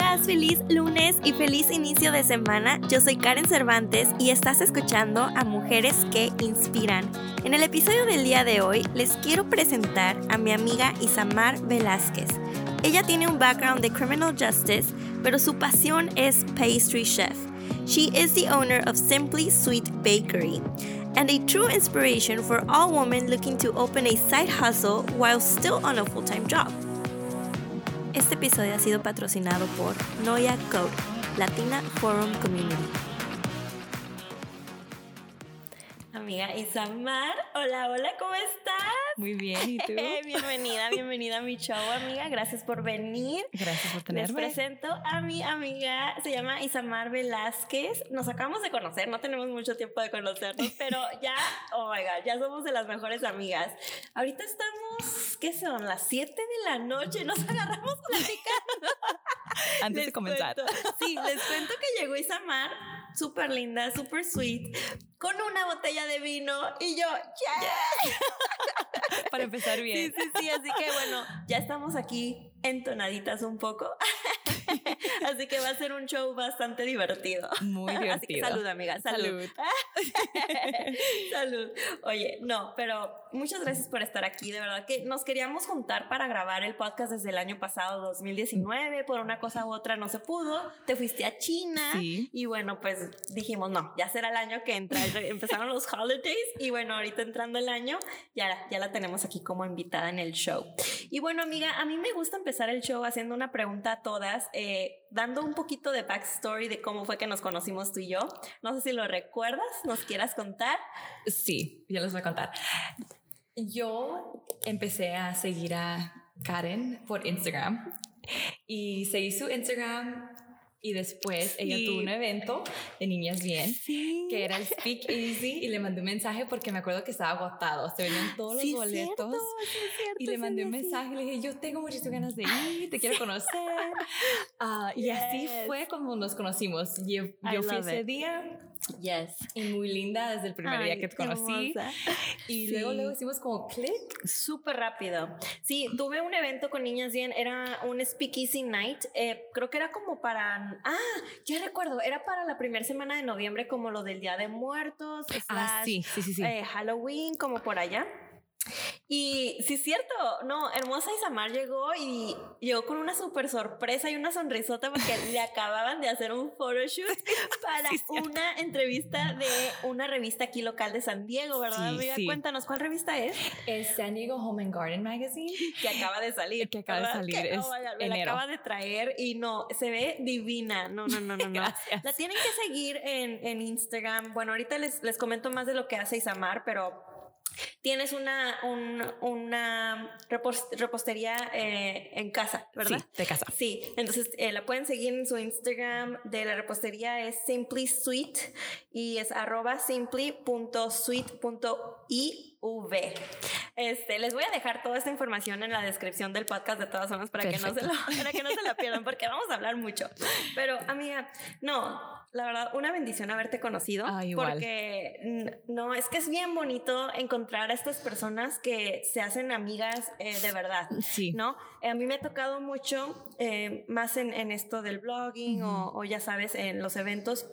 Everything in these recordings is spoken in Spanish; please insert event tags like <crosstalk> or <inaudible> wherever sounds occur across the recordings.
amigas, feliz lunes y feliz inicio de semana. Yo soy Karen Cervantes y estás escuchando a Mujeres que Inspiran. En el episodio del día de hoy les quiero presentar a mi amiga Isamar Velázquez. Ella tiene un background de criminal justice, pero su pasión es pastry chef. She is the owner of Simply Sweet Bakery and a true inspiration for all women looking to open a side hustle while still on a full-time job. Este episodio ha sido patrocinado por Noya Code, Latina Forum Community. Amiga Isamar, hola, hola, ¿cómo estás? Muy bien, ¿y tú? <laughs> bienvenida, bienvenida a mi show, amiga. Gracias por venir. Gracias por tenerme. Les presento a mi amiga, se llama Isamar Velázquez. Nos acabamos de conocer, no tenemos mucho tiempo de conocernos, pero ya, oh my god, ya somos de las mejores amigas. Ahorita estamos, ¿qué son? Las 7 de la noche, nos <laughs> agarramos platicando. <laughs> Antes de comenzar. sí, les cuento que llegó Isamar, súper linda, súper sweet, con una botella de vino y yo, ¡ya! <laughs> Para empezar bien. Sí, sí, sí, así que bueno, ya estamos aquí entonaditas un poco. <laughs> Así que va a ser un show bastante divertido. Muy divertido. <laughs> Así que salud, amiga. Salud. Salud. Oye, no, pero muchas gracias por estar aquí. De verdad que nos queríamos juntar para grabar el podcast desde el año pasado, 2019. Por una cosa u otra no se pudo. Te fuiste a China. Sí. Y bueno, pues dijimos, no, ya será el año que entra. Empezaron los holidays. Y bueno, ahorita entrando el año, ya, ya la tenemos aquí como invitada en el show. Y bueno, amiga, a mí me gusta empezar el show haciendo una pregunta a todas. Eh, dando un poquito de backstory de cómo fue que nos conocimos tú y yo. No sé si lo recuerdas, nos quieras contar. Sí, ya les voy a contar. Yo empecé a seguir a Karen por Instagram y seguí su Instagram y después ella Sí. tuvo un evento de Niñas Bien Sí. que era el Speak Easy y le mandé un mensaje porque me acuerdo que estaba agotado, se venían todos los Sí, es boletos. cierto, cierto, Y le mandé un mensaje y le dije, yo tengo muchísimas ganas de ir, te quiero conocer. Ah, Y así Yes. fue como nos conocimos. Yo, yo fui ese it. día Yes. y muy linda desde el primer día Ay, que te conocí. hermosa. Y Sí. luego, luego hicimos como click. Súper rápido. Sí, tuve un evento con Niñas Bien, era un Speakeasy Night. eh, creo que era como para. Ah, ya recuerdo, era para la primera semana de noviembre, como lo del Día de Muertos, Ah, slash, sí, sí, sí, sí. eh, Halloween, como por allá. Y sí, es cierto, no, hermosa Isamar llegó y llegó con una súper sorpresa y una sonrisota porque le acababan de hacer un photoshoot <laughs> para Sí, es una entrevista de una revista aquí local de San Diego, ¿verdad, Sí, amiga? sí. Cuéntanos, ¿cuál revista es? Es San Diego Home and Garden Magazine. que acaba de salir. Que acaba de salir, Que, es oh God, me la acaba de traer y no, se ve divina. No, no, no, no, no. Gracias. La tienen que seguir en, en Instagram. Bueno, ahorita les, les comento más de lo que hace Isamar, pero tienes una, un- una repos- repostería eh, en casa, ¿verdad? Sí, de casa. Sí, entonces eh, la pueden seguir en su Instagram de la repostería es Simply Sweet y es arroba simply.sweet.iv. Este, les voy a dejar toda esta información en la descripción del podcast de todas formas para que, no se lo, para que no se la pierdan porque vamos a hablar mucho. Pero amiga, no, la verdad, una bendición haberte conocido Ah, porque no, es que es bien bonito encontrar a estas personas que se hacen amigas eh, de verdad. Sí. ¿no? Eh, a mí me ha tocado mucho, eh, más en, en esto del blogging o, o ya sabes, en los eventos,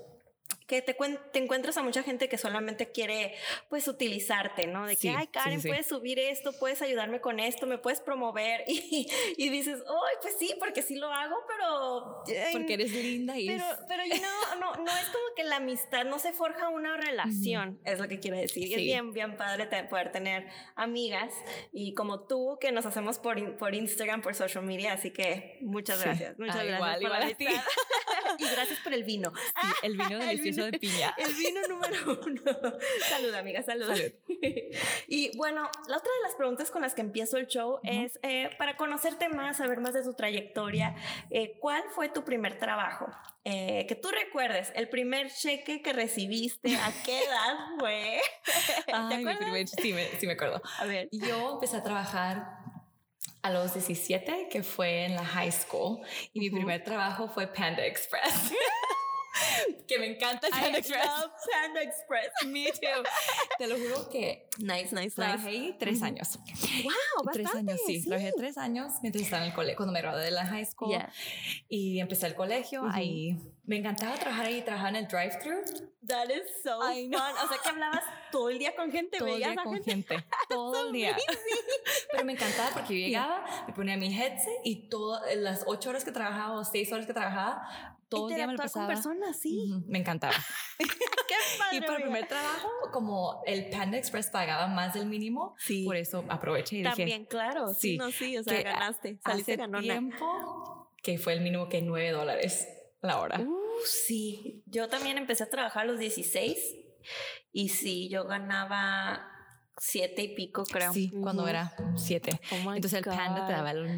que te, te encuentras a mucha gente que solamente quiere, pues, utilizarte, ¿no? De que, Sí, ay, Karen, sí, sí. puedes subir esto, puedes ayudarme con esto, me puedes promover. <laughs> Y, y dices, ay, pues sí, porque sí lo hago, pero... ay, Porque eres linda y pero, pero you know, no, no es como que la amistad no se forja una relación, es lo que quiero decir. Y es bien, bien padre te- poder tener amigas y como tú que nos hacemos por, por Instagram, por social media. Así que muchas gracias. Muchas Ah, gracias. igual, por igual la a ti. amistad. <laughs> y gracias por el vino. el vino <laughs> El delicioso de piña. <laughs> El vino número uno. <laughs> salud, amiga, salud. Salud. <laughs> y bueno, la otra de las preguntas con las que empiezo el show es eh, para conocerte más, saber más de tu trayectoria. eh, ¿Cuál fue tu primer trabajo? Eh, que tú recuerdes, el primer cheque que recibiste, ¿a qué edad fue? ¿Te Ay, mi primer, sí, me, sí me acuerdo. A ver. Yo empecé a trabajar a los 17, que fue en la high school, y mi Ujú. primer trabajo fue Panda Express. <laughs> que me encanta I Panda Express. love Panda Express. Me too. Te lo juro que Nice, nice, trabajé nice. ahí tres años. Wow, Tres bastante, años, sí. Trabajé tres años mientras estaba en el colegio, cuando me gradué de la high school. Yeah. Y empecé el colegio. Ahí me encantaba trabajar ahí, trabajaba en el drive-thru. That is so I know. fun. O sea que hablabas todo el día con gente, todo el día con gente. gente, <laughs> todo el día. Pero me encantaba porque yo llegaba, me ponía mi headset y todas las ocho horas que trabajaba o seis horas que trabajaba, todo el día me lo Interactuar con pasaba. personas, sí. Ujú, Me encantaba. <laughs> Qué padre. Y para el primer trabajo, como el Panda Express pagaba más del mínimo, Sí. por eso aproveché y dije, También, claro. Sí, Sí, no, sí. O sea, que ganaste. Saliste hace ganona. tiempo que fue el mínimo que 9 dólares la hora. Uh, sí. Yo también empecé a trabajar a los 16 y sí, yo ganaba siete y pico, creo. Sí, cuando Ujú. era 7. Oh Entonces el Panda te God. daba los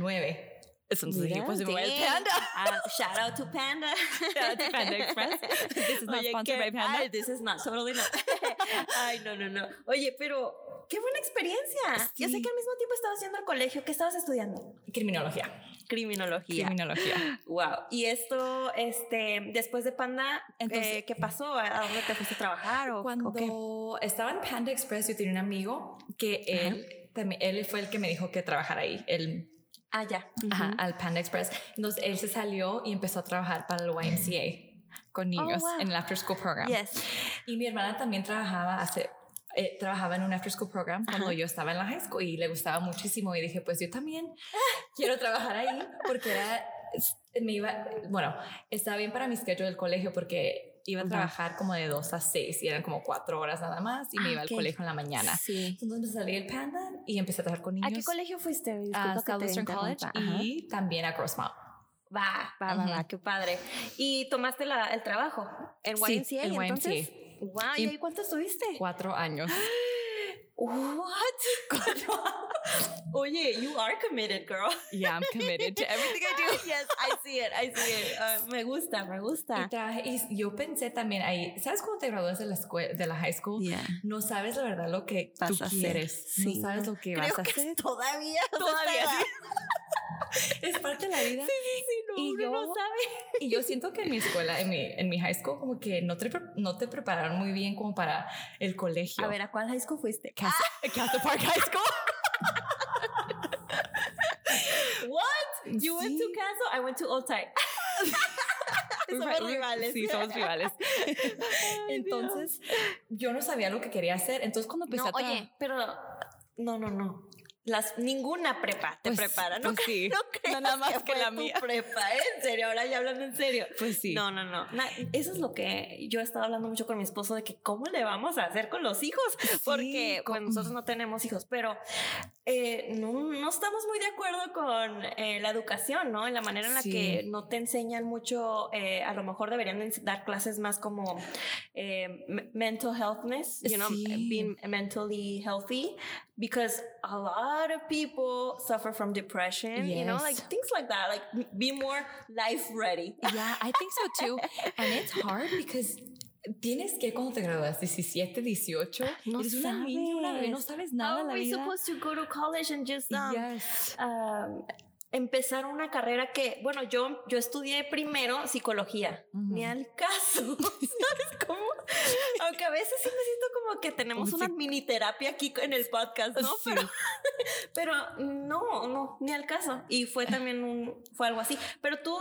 9. Entonces yo pues me voy al dang. Panda. Ah, shout out to Panda. <laughs> Shout out to Panda Express. This is not Oye, sponsored by Panda. Ay, this is not, totally not. <laughs> Ay, no, no, no. Oye, pero qué buena experiencia. Yo sé Sí. que al mismo tiempo estabas yendo al colegio. ¿Qué estabas estudiando? Criminología. Criminología. Criminología. Wow. Y esto, este, después de Panda, Entonces- eh, ¿qué pasó? ¿A dónde te fuiste a trabajar o, Cuando o estaba en Panda Express, yo tenía un amigo que él, también, él fue el que me dijo que trabajara ahí. Él Ah, ya. Ajá, Ujú. al Panda Express. Entonces él se salió y empezó a trabajar para el YMCA con niños wow. en el After School Program. Yes. Y mi hermana también trabajaba hace eh, trabajaba en un after school program cuando Ajá. yo estaba en la high school y le gustaba muchísimo y dije pues yo también quiero trabajar ahí porque era me iba bueno estaba bien para mi schedule del colegio porque iba a trabajar como de 2 a 6 y eran como 4 horas nada más y me Ah, iba ok. al colegio en la mañana Sí. entonces salí del Panda y empecé a trabajar con niños ¿A qué colegio fuiste? a Disculpa te Southwestern College. Ajá. y también a Grossmont. Va, va, va, qué padre. ¿Y tomaste la, el trabajo Sí, YMCA? en entonces? Wow, ¿y Y- ahí cuánto estuviste? Cuatro años. What? <laughs> Oye, you are committed, girl. Yeah, I'm committed to everything I do. <laughs> yes, I see it, I see it. Uh, me gusta, me Y, gusta. y yo pensé también ahí, ¿sabes cuando te gradúas de la escuela, de la high school? Yeah. No sabes la verdad lo que Vas tú a hacer. quieres. Sí. No sabes lo que Creo vas a que hacer. todavía, Todavía. <laughs> Es parte de la vida. Sí, sí, no, Y uno yo- no sabe. Y yo siento que en mi escuela, en mi, en mi high school, como que no te, no te prepararon muy bien como para el colegio. A ver, ¿a cuál high school fuiste? Casa, Casa Park High School. <laughs> What? You went to Sí. Caso? I went to Old Tight. <laughs> somos rivales. Sí, somos rivales. Entonces, yo no sabía lo que quería hacer. Entonces, cuando empecé No, a oye, pero no, no, no. Las, ninguna prepa te Pues- prepara, ¿no? pues sí. <laughs> No creas Nada más que fue la tu mía. prepa, ¿eh? En serio, ahora ya hablando en serio. Pues sí. No, no, no. Eso es lo que yo he estado hablando mucho con mi esposo de que cómo le vamos a hacer con los hijos, porque pues, ¿cómo? nosotros no tenemos hijos, pero eh, no, no estamos muy de acuerdo con eh, la educación, ¿no? En la manera en la Sí. que no te enseñan mucho, eh, a lo mejor deberían de dar clases más como me- mental healthness, you know, being mentally healthy, because a lot of people suffer from depression, you know, like things like that, like be more life ready. Yeah, I think so too. And it's <laughs> hard because tienes que cuando te gradúas 17, 18, No eres una niña, una bebé, no sabes nada de How la are we vida. supposed to go to college and just um, yes. um, empezar una carrera que, bueno, yo, yo estudié primero psicología, ni al caso, <laughs> ¿sabes cómo? Aunque a veces sí me siento como que tenemos Un una mini terapia aquí en el podcast, ¿no? Sí. Pero, pero no, no, ni al caso. Y fue también un, fue algo así. Pero tú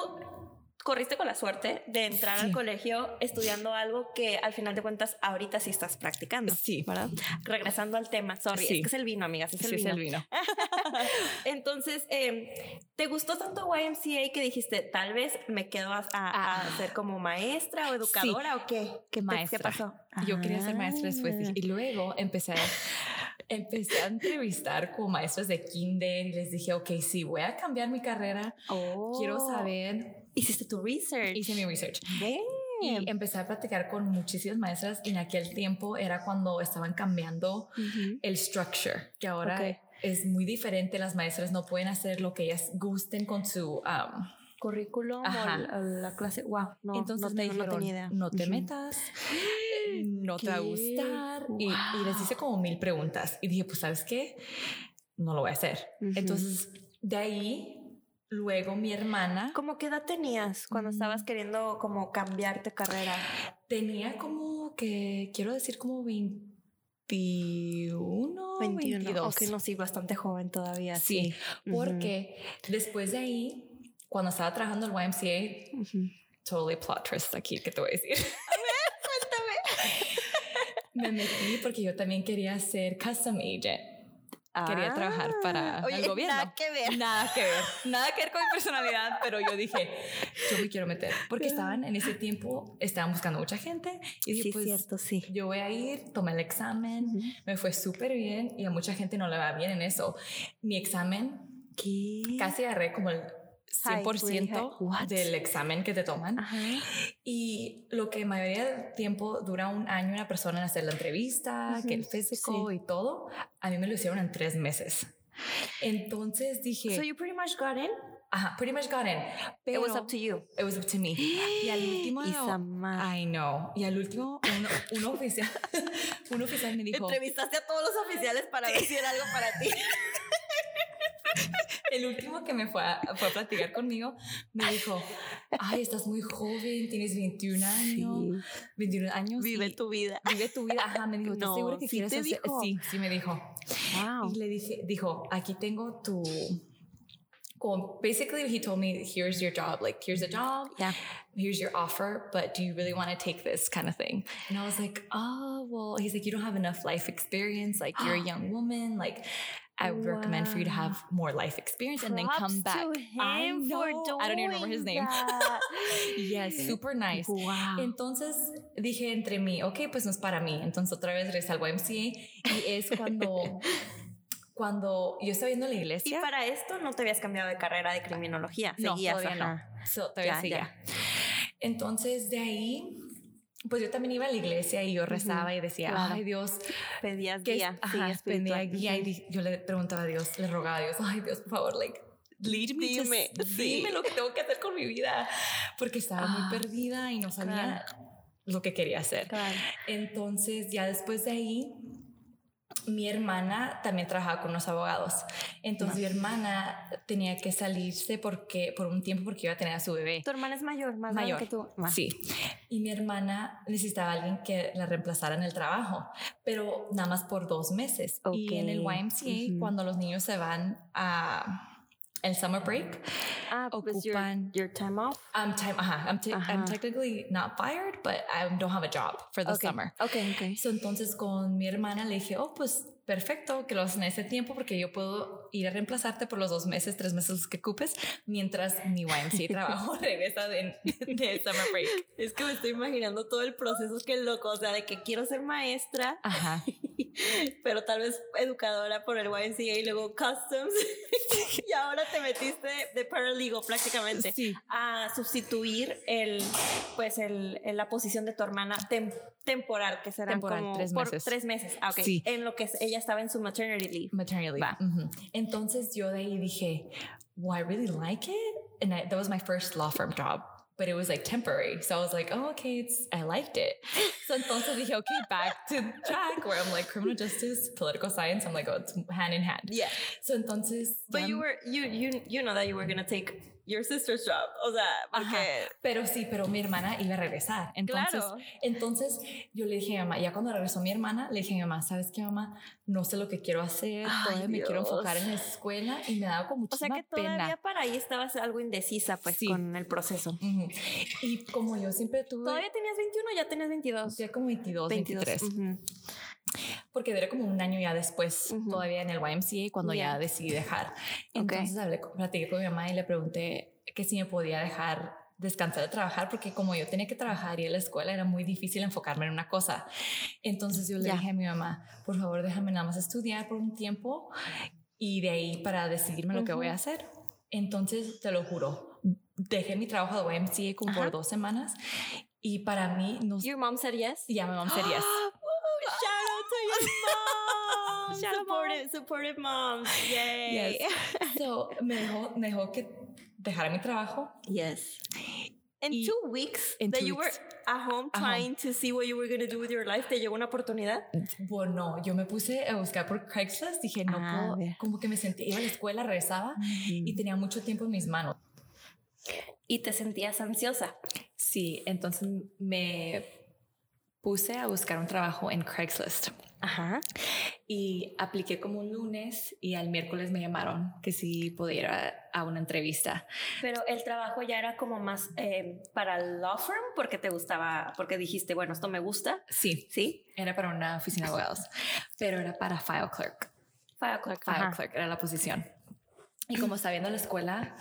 corriste con la suerte de entrar al Sí. colegio estudiando algo que al final de cuentas ahorita sí estás practicando. Sí. ¿verdad? Regresando al tema, sorry, Sí. es que es el vino, amigas, es el Sí, es vino. el vino. <laughs> Entonces, eh, ¿te gustó tanto YMCA que dijiste, tal vez me quedo a, a- a Ah. ser como maestra o educadora o qué? ¿Qué, Maestra. ¿Qué pasó? Yo quería ser maestra después Ah. y luego empecé a, empecé a entrevistar como maestros de kinder y les dije, ok, si voy a cambiar mi carrera, quiero Oh. saber, Hiciste tu research. hice mi research. Damn. Y empecé a practicar con muchísimas maestras y en aquel tiempo era cuando estaban cambiando Ujú. el structure, que ahora Ok. es muy diferente. Las maestras no pueden hacer lo que ellas gusten con su... um, Currículum o la, la clase. Wow, no, entonces no, me tengo- no dijeron, tenía idea. no te metas, <gasps> no te va a ¿Qué? gustar. Y, y les hice como mil preguntas y dije, pues, ¿sabes qué? No lo voy a hacer. Ujú. Entonces, de ahí luego mi hermana ¿Cómo qué edad tenías cuando estabas Mm. queriendo como cambiarte carrera? tenía como que, quiero decir, como 21, 22. Ok, no, sí, bastante joven todavía. Sí, porque después de ahí, cuando estaba trabajando en el YMCA, Ujú. totally plot twist aquí que te voy a decir. <laughs> <laughs> Me metí porque yo también quería ser custom agent. Quería trabajar para Ah, oye, el gobierno. Nada que ver. Nada que ver, nada que ver con mi personalidad, pero yo dije, yo me quiero meter, porque estaban en ese tiempo, estaban buscando mucha gente y dije, Sí, pues cierto, sí. yo voy a ir, tomé el examen, me fue súper bien y a mucha gente no le va bien en eso. Mi examen ¿Qué? casi agarré como el 100% high. What? del examen que te toman. Ajá. Y lo que mayoría del tiempo dura un año una persona en hacer la entrevista, que el físico sí. y todo, a mí me lo hicieron en tres meses. Entonces dije, So you pretty much got in? ajá, pretty much got in. Pero It was up to you. It was up to me. <gasps> Y al último. I know. Y al último, un oficial, <laughs> un oficial me dijo, Entrevistaste a todos los oficiales para ver si era algo para ti. <laughs> <laughs> el último que me fue a, fue a platicar conmigo, me dijo, ay, estás muy joven, tienes 21 años, 21 años. Vive y- tu vida. Vive tu vida. Ajá, me dijo, ¿estás No, seguro que ¿sí quieres hacer? dijo? Sí, sí me dijo. Wow. Y le dije, dijo, aquí tengo tu... Como, basically, he told me, here's your job. Like, here's a job. Yeah. Here's your offer, but do you really want to take this kind of thing? And I was like, oh, well, he's like, you don't have enough life experience. Like, you're a <gasps> young woman. Like, I would recommend for you to have more life experience and then come back. I know. I don't even remember his name. <laughs> yes, super nice. Wow. Entonces dije entre mí, ok, pues no es para mí. Entonces otra vez regresé al YMCA y es cuando, <laughs> cuando yo estaba viendo la Y iglesia. para esto no te habías cambiado de carrera de criminología. no, Seguías, todavía ajá. no. So, todavía Ya, seguía. Entonces de ahí, pues yo también iba a la iglesia y yo rezaba y decía, claro. ay Dios, Pedías guía. ajá, sí, pedía guía y yo le preguntaba a Dios, le rogaba a Dios, ay Dios, por favor, like, lead me, Dime, sí. dime lo que tengo que hacer con mi vida, porque estaba Ah, muy perdida y no sabía lo que quería hacer. Claro. Entonces, ya después de ahí, mi hermana también trabajaba con unos abogados. Entonces, mi hermana tenía que salirse porque, por un tiempo porque iba a tener a su bebé. Tu hermana es mayor, más Mayor. que tú. Ma. Sí. Y mi hermana necesitaba a alguien que la reemplazara en el trabajo, pero nada más por dos meses. Y en el. YMCA, Ujú. cuando los niños se van a el summer break, Ah, pues your, Ocupan- your time off. I'm time, ajá, I'm, te- I'm technically not fired, but I don't have a job for the Okay. summer. Ok, ok. So, entonces con mi hermana le dije, oh, pues perfecto, que lo hacen ese tiempo porque yo puedo ir a reemplazarte por los dos meses, tres meses que ocupes, mientras mi YMCA <laughs> trabajo regresa de, de <laughs> summer break. Es que me estoy imaginando todo el proceso, que loco, o sea, de que quiero ser maestra, Ajá. <laughs> pero tal vez educadora por el YMCA y luego customs, y ahora te metiste de paralegal prácticamente Sí. a sustituir el, pues el, la posición de tu hermana tem- temporal, que será como tres por meses. tres meses, ah, ok, Sí. en lo que ella estaba en su maternity leave. maternity leave. Va. Ujú. Entonces yo de ahí dije, well, I really like it. And I, that was my first law firm job, but it was like temporary. So I was like, oh, okay, it's, I liked it. So entonces dije, okay, back to track where I'm like criminal justice, political science. I'm like, oh, it's hand in hand. Yeah. So entonces. But ya you were, you, you, you know that you were gonna take your sister's job, o sea, Ajá. porque... Pero sí, pero mi hermana iba a regresar. Entonces, Claro. entonces yo le dije a mi mamá, ya cuando regresó mi hermana, le dije a mi mamá, ¿sabes qué, mamá? No sé lo que quiero hacer, Ay, todavía me quiero Dios. enfocar en la escuela y me daba como O sea muchísima que todavía pena. para ahí estabas algo indecisa pues Sí. con el proceso. Ujú. Y como yo siempre tuve... ¿Todavía tenías 21 ya tenías 22? Ya como 22, 23. Ujú. Porque duré como un año ya después, Ujú. todavía en el YMCA, cuando Ya. ya decidí dejar. Entonces hablé, con- platiqué con mi mamá y le pregunté que si me podía dejar descansar de trabajar, porque como yo tenía que trabajar y en la escuela era muy difícil enfocarme en una cosa. Entonces yo le Ya. dije a mi mamá, por favor déjame nada más estudiar por un tiempo y de ahí para decidirme lo que voy a hacer. Entonces, te lo juro, dejé mi trabajo de YMCA como Ajá. por dos semanas y para mí no... Your mom said yes? Ya mi mamá sería Woo, shout out to your mom! Shout out, supportive, supportive moms. Yay. Yes. So, me dejó, me dejó que dejara mi trabajo. Yes. In Y- two weeks in that two you weeks. were at home Ajá. trying to see what you were going to do with your life, ¿te llegó una oportunidad? Bueno, yo me puse a buscar por Craigslist. Dije, no Ah, puedo. Como que me sentí, iba a la escuela, regresaba y tenía mucho tiempo en mis manos. Y te sentías ansiosa. Sí, entonces me puse a buscar un trabajo en Craigslist Ajá. y apliqué como un lunes y al miércoles me llamaron que si ir a, una entrevista. Pero el trabajo ya era como más eh, para el law firm porque te gustaba, porque dijiste, bueno, esto me gusta. Sí, Sí. era para una oficina de abogados, pero era para file clerk. File clerk. File Ajá. clerk era la posición. Y como estaba viendo la escuela,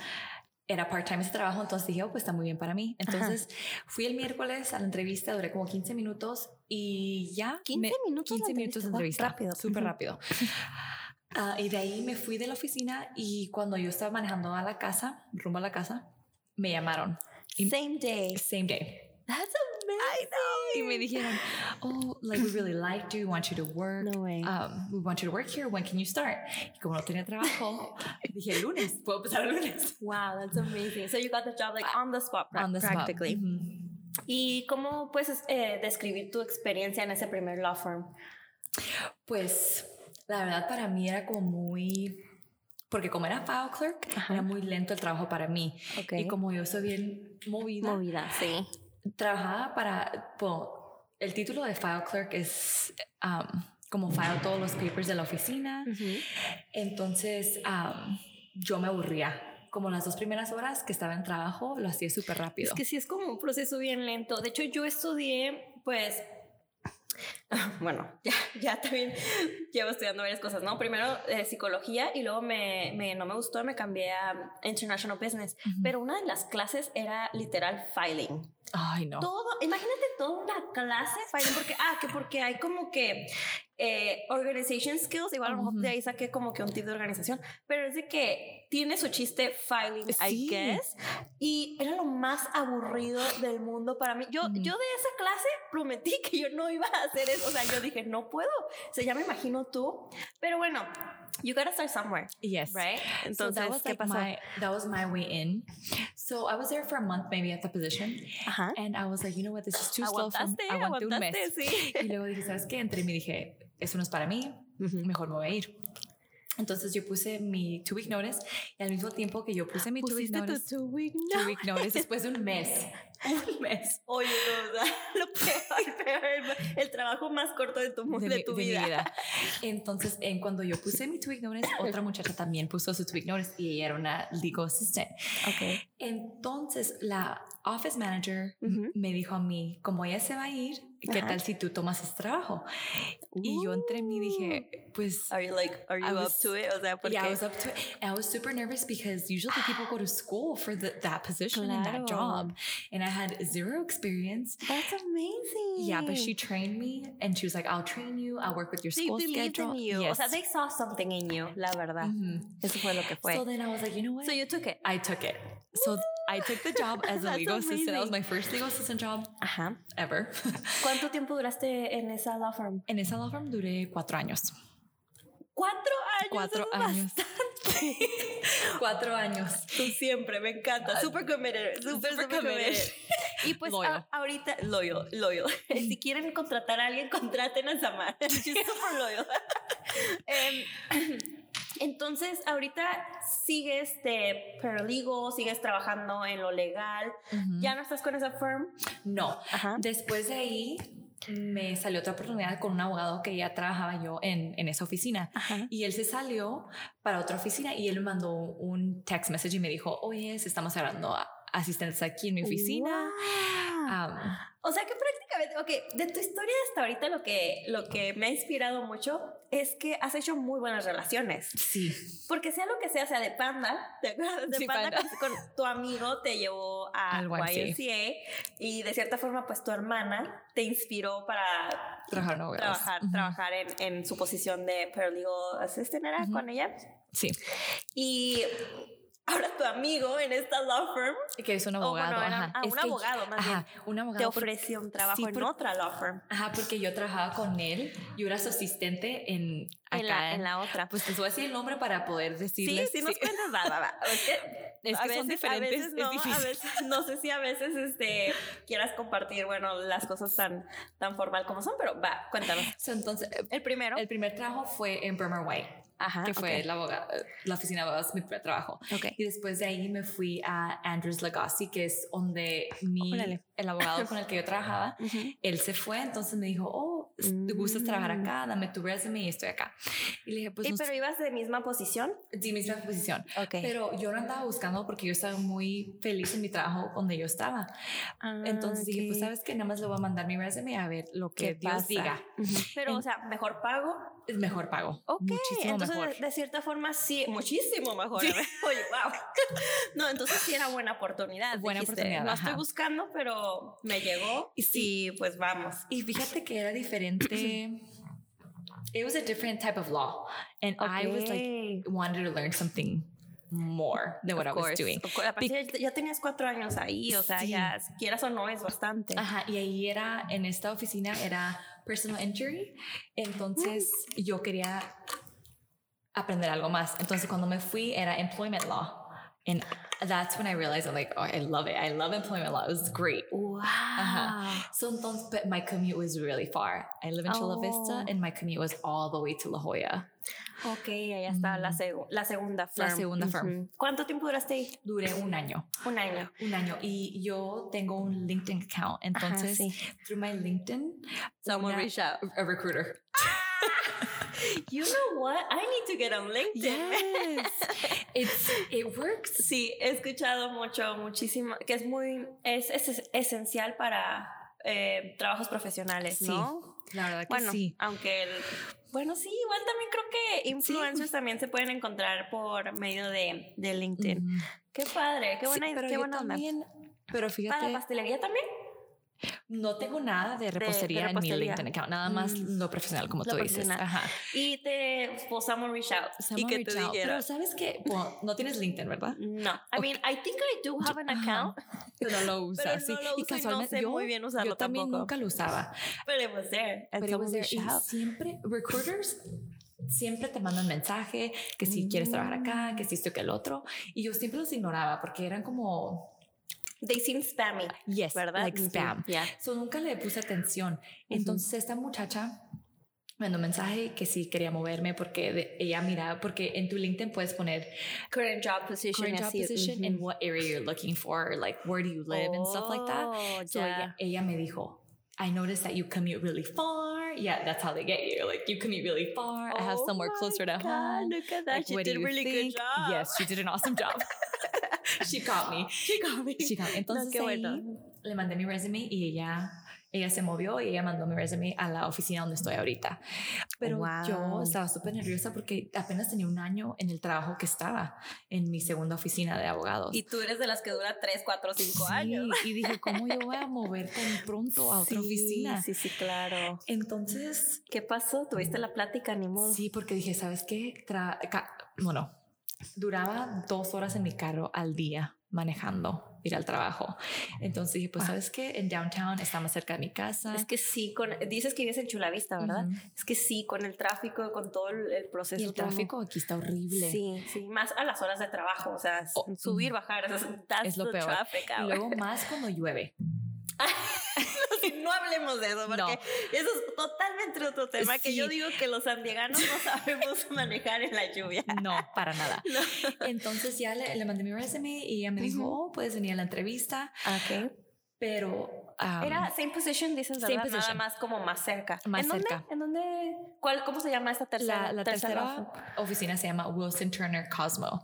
era part-time ese trabajo, entonces dije, oh, pues está muy bien para mí. Entonces fui el miércoles a la entrevista, duré como 15 minutos y ya. 15 minutos la 15 minutos de entrevista. Wow, rápido. Súper rápido. <laughs> Ah, y de ahí me fui de la oficina y cuando yo estaba manejando a la casa, rumbo a la casa, me llamaron. Same day. Same day. That's amazing. Y me dijeron, oh, like we really liked you, we want you to work. No way. Um, we want you to work here. When can you start? Y como no tenía trabajo, <laughs> dije el lunes, puedo empezar el lunes. Wow, that's amazing. So you got the job like on the spot, On the spot. practically. Ujú. ¿Y cómo puedes eh, describir tu experiencia en ese primer law firm? Pues la verdad para mí era como muy... Porque como era file clerk, Ajá. era muy lento el trabajo para mí. Ok. Y como yo soy bien movida, Movida, sí. Trabajaba para... bueno, el título de file clerk es um, como file todos los papers de la oficina. Entonces um, yo me aburría. Como las dos primeras horas que estaba en trabajo, lo hacía súper rápido. Es que sí es como un proceso bien lento. De hecho, yo estudié, pues, <laughs> bueno, ya, ya también <laughs> llevo estudiando varias cosas, ¿no? Primero eh, psicología y luego me, me- no me gustó, me cambié a International Business. Ujú. Pero una de las clases era literal filing. Ay, no. Todo, imagínate toda una clase filing, porque, ah, que porque hay como que eh, organization skills, igual a lo mejor Ujú. de ahí saqué como que un tip de organización, pero es de que tiene su chiste filing, I Sí. guess, y era lo más aburrido del mundo para mí. Yo, yo de esa clase prometí que yo no iba a hacer eso, o sea, yo dije, no puedo, o sea, ya me imagino tú, pero bueno, you gotta start somewhere, Yes. right? So that was like my that was my way in. So I was there for a month maybe at the position, Ajá. and I was like, you know what, this is too slow for me. Aguantaste, Aguanté un mes. sí. Y luego dije, ¿sabes qué? Entré y me dije, eso no es para mí, mejor me voy a ir. Entonces yo puse mi two week notice y al mismo tiempo que yo puse mi two week tu notice, two week two week notice después de un mes, <laughs> un mes Oye, no, lo peor, <laughs> peor, el, trabajo más corto de tu, de tu de mi vida. Entonces, en cuando yo puse mi two week notice, <laughs> otra muchacha también puso su two week notice y ella era una legal assistant. Ok. Entonces, la office manager Ujú. me dijo a mí, como ella se va a ir, ¿qué Ajá. tal si tú tomas ese trabajo? Y yo entré en mí y dije, pues... Are you like, are you I up to it? O sea, porque Yeah, I was up to it. And I was super nervous because usually people go to school for the, that position and that job. And I had zero experience. That's amazing. Yeah, but she trained me and she was like, I'll train you. I'll work with your They school believed schedule. in you. O Yes. sea, they saw something in you, la verdad. Mhm. Eso fue lo que fue. So then I was like, you know what? So you took it. I took it. So I took the job as <laughs> a legal assistant. That was amazing. my first legal assistant job Ajá. ever. <laughs> ¿Cuánto tiempo duraste en esa law firm? en esa law firm duré cuatro años. Cuatro años. Cuatro años. <laughs> cuatro años. Tú siempre, me encanta. Super committed. Super, super super committed. committed. Y pues a- ahorita, loyal, loyal. si quieren contratar a alguien, contraten a Samar. She's super loyal. Em, <clears throat> entonces, ahorita sigues de paralegal, sigues trabajando en lo legal. ¿Ya no estás con esa firm? No. Ajá. Después de ahí me salió otra oportunidad con un abogado que ya trabajaba yo en, en esa oficina. Ajá. Y él se salió para otra oficina y él me mandó un text message y me dijo, oye, estamos hablando a asistentes aquí en mi oficina. Wow. Am, O sea que prácticamente, ok, de tu historia hasta ahorita lo que, lo que me ha inspirado mucho es que has hecho muy buenas relaciones. sí. Porque sea lo que sea, sea de panda. <laughs> De Sí, panda, Panda. Con, con tu amigo te llevó a Al YMCA. Y de cierta forma pues tu hermana te inspiró para Trabajar trabajar, en, en su posición de paralegal assistant, ¿era Ujú. con ella? Sí. Y ahora tu amigo en esta law firm Que es un abogado. bueno, era- ajá. ah, Es un que- abogado más Ajá, bien, un abogado. te ofreció un trabajo sí, en por- otra law firm. Ajá, porque yo trabajaba con él. Yo era su asistente en, acá En la, en la otra. Pues te voy a decir el nombre para poder Sí, decirles. sí nos cuentas, va, va, va. <laughs> Es que Es a que son veces, a diferentes, veces es no, a difícil. veces, no sé si a veces este, quieras compartir, bueno, las cosas tan, tan formal como son, pero va, cuéntanos. So, entonces, El primero. el primer trabajo fue en Bremer White, Ajá, que fue la, abogada- la oficina de abogados, mi primer trabajo. Ok. Y después de ahí me fui a Andrews Legacy, que es donde mi, Órale. El abogado con el que yo <laughs> trabajaba, Ujú. él se fue, entonces me dijo, oh, ¿te gustas trabajar Mm. acá? Dame tu resume y estoy acá. Y le dije, pues ¿Y no pero ibas de misma posición? Sí, misma posición. Ok. Pero yo no andaba buscando porque yo estaba muy feliz en mi trabajo donde yo estaba. Ah, Entonces dije, pues sabes que nada más le voy a mandar mi resume a ver lo que Dios diga. Pero, En- o sea, mejor pago. Es mejor pago. Ok, Muchísimo entonces mejor. De, cierta forma sí, muchísimo mejor. Ver, <laughs> Oye, wow. No, entonces sí era buena oportunidad. Buena dijiste. oportunidad, No ajá. estoy buscando, pero me llegó Y sí. y pues vamos. Y fíjate que era diferente. <clears throat> It was a different type of law. And I was like, wanted to learn something more than what I Of was course, doing. Aparte, ya, tenías cuatro años ahí, o sea, Sí. ya quieras o no es bastante. Ajá, y ahí era, en esta oficina era personal injury, entonces yo quería aprender algo más. Entonces cuando me fui era employment law. And that's when I realized I'm like, oh, I love it. I love employment law. It was great. Uh-huh. Wow. Ajá. So entonces, but my commute was really far. I live in Chula Oh. Vista and my commute was all the way to La Jolla. Ok, ahí está la, mm-hmm. segu- la segunda firm. La segunda firm. Ujú. ¿Cuánto tiempo duraste ahí? Duré un año. Un año. Un año. Y yo tengo un LinkedIn account. Entonces, sí. through my LinkedIn, Someone una- reach out. a recruiter. <laughs> <laughs> You know what? I need to get on LinkedIn. Yes. <laughs> It's, it works. Sí, he escuchado mucho, muchísimo, que es muy, es, es esencial para eh, trabajos profesionales, Sí, ¿no? la verdad que Bueno, sí. aunque el, bueno, sí, igual también creo que influencers también se pueden encontrar por medio de, de LinkedIn. Qué padre, qué Sí, buena, pero qué buena también, pero ¿Para fíjate, la pastelería también? No tengo nada de repostería, en mi repostería. LinkedIn account, nada más Mm. lo profesional, como Lo tú dices. Ajá. Y te, pues, someone reach out. y Someone que reach te out. Pero sabes que no tienes LinkedIn, ¿verdad? No, I mean, I think I do have an account, <laughs> Pero no lo usas. <laughs> Pero sí. no lo y uso y no casualmente sé yo, muy bien usarlo yo también tampoco. nunca lo usaba. <laughs> but it was there. and Pero it was there. Y siempre, recruiters siempre te mandan mensaje que si quieres trabajar acá, que si esto que el otro. Y yo siempre los ignoraba porque eran como, They seem spammy, yes, ¿verdad? like spam. yeah. So nunca le puse atención. Entonces esta muchacha me mandó un mensaje que sí quería moverme porque de- ella miraba, porque en tu LinkedIn puedes poner Current job position. current job position and what area you're looking for, like where do you live and stuff like that. Oh, So ya. ella, ella me dijo, I noticed that you commute really far. Yeah, that's how they get you. Like you commute really far. I have Oh somewhere closer to God, home. Look at that. Like, she did a really think? good job. Yes, she did an awesome job. <laughs> <laughs> she caught me. She got me. She got me. Entonces ahí bueno. le mandé mi resume y ella, ella se movió y ella mandó mi resume a la oficina donde estoy ahorita. Pero yo Wow. estaba súper nerviosa porque apenas tenía un año en el trabajo que estaba en mi segunda oficina de abogados. Y tú eres de las que dura 3, 4, 5 Sí, años. Y dije, ¿cómo yo voy a mover tan pronto a otra Sí, oficina? Sí, sí, claro. Entonces, ¿Qué pasó? ¿Tuviste la plática? Ni modo. sí, porque dije, ¿sabes qué? Tra- bueno, duraba dos horas en mi carro al día manejando, ir al trabajo. Entonces dije, pues. ¿sabes qué? En downtown está más cerca de mi casa. Es que sí, con, dices que vives en Chulavista, ¿verdad? Ujú. Es que sí, con el tráfico, con todo el, el proceso. y el tráfico aquí está horrible. Sí, sí, más a las horas de trabajo, o sea, Oh, subir, bajar, o sea, that's Es lo peor. traffic Y luego más cuando llueve. No hablemos de eso, porque No. eso es totalmente otro tema, que yo digo que los sandieganos no sabemos <laughs> manejar en la lluvia. No, para nada. <laughs> Entonces ya le, le mandé mi resume y ella me dijo, oh, puedes venir a la entrevista, Ok. pero... um, Era same position, dices, Same ¿verdad? Nada position. más como más cerca. Más ¿En dónde? cerca. ¿En dónde? ¿Cuál, ¿Cómo se llama esta tercera? la, la tercera oficina se llama Wilson Turner Cosmo.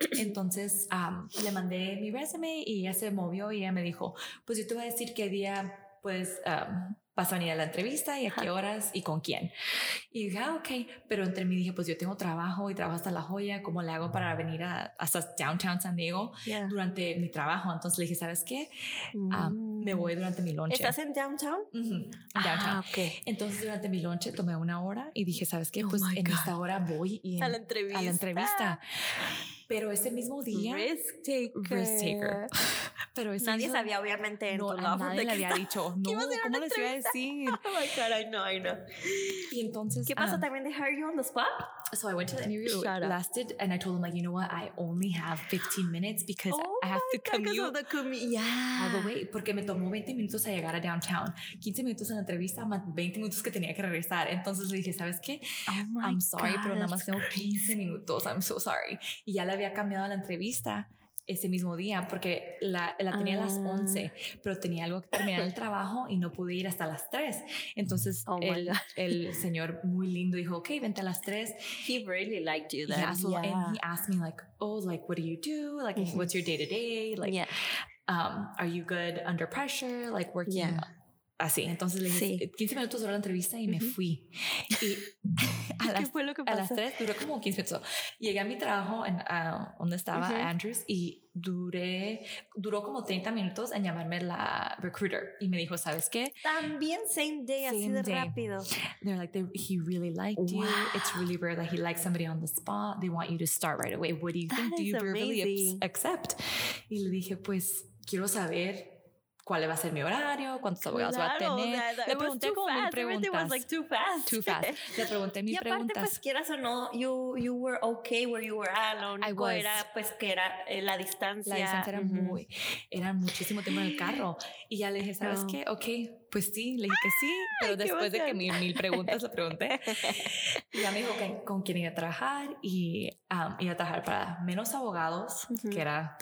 <clears throat> Entonces um, le mandé mi resume y ella se movió y ella me dijo, pues yo te voy a decir qué día pues um, vas a venir a la entrevista y a qué horas y con quién. Y dije, ah, ok, pero entre mí dije, pues yo tengo trabajo y trabajo hasta La Joya, ¿cómo le hago para venir a, hasta downtown San Diego Yeah. durante mi trabajo? Entonces le dije, ¿sabes qué? Mm. Me voy durante mi lonche. ¿Estás en downtown? Ujú, en Ah, downtown. ok. Entonces durante mi lonche tomé una hora y dije, ¿sabes qué? Oh Pues en God. esta hora voy y en- A la entrevista. a la entrevista. Pero ese mismo día, Risk taker. Risk taker. pero ese Nadie mismo- sabía, obviamente, en no, a nadie le había dicho, <laughs> no, ¿cómo les iba a decir? <laughs> Oh my God, I know, I know. Y entonces, ¿Qué pasó? ah, ¿También de you on the spot? so I went to the interview. Shut it up. lasted, and I told him like, you know what? I only have 15 minutes because Oh I have to God, commute the commute. Yeah. all the way porque me tomó 20 minutos a llegar a downtown, 15 minutos en la entrevista, más 20 minutos que tenía que regresar. Entonces le dije, ¿sabes qué? Oh I'm sorry, God, pero nada más tengo crazy. 15 minutos. I'm so sorry. Y ya le había cambiado la entrevista ese mismo día porque la, la tenía a las Ah. 11, pero tenía algo que terminar el trabajo y no pude ir hasta las 3. Entonces Oh el, el señor muy lindo dijo, ok, vente a las 3. He really liked you then. Yeah, so, yeah. and he asked me like, oh, like, what do you do? Like, Mhm. what's your day to day? Like, yeah. um, are you good under pressure? Like working Yeah. Así. Entonces le dije, Sí. 15 minutos duró la entrevista y me Ujú. fui. Y <laughs> a ¿Qué las, fue lo que a las pasó? 3 duró como 15 minutos. Llegué a mi trabajo en ah, donde estaba Ujú. Andrews y duré, duró como 30 minutos en llamarme la recruiter y me dijo, ¿sabes qué? También same day, así Same de day. rápido. They're like, they, he really liked you. It's Wow. really rare that he likes somebody on the spot. They want you to start right away. What do you think? That Do is you really accept? Y le dije, pues quiero saber cuál va a ser mi horario, cuántos abogados va a Claro, tener. sea, it Le was pregunté como mil. Everything was preguntas. like too fast. Too fast. Le pregunté mil <laughs> Y aparte, preguntas. pues quieras o no, you, you were okay where you were at. Lo I único was. era, pues, que era eh, la distancia. la distancia era Ujú. muy, era muchísimo tiempo en el carro. Y ya le dije, ¿sabes No. qué? Ok, pues sí, le dije que sí, <laughs> pero qué después de que mil, mil preguntas le pregunté. Y <laughs> ya me dijo que, con quién iba a trabajar y um, iba a trabajar para menos abogados, que era,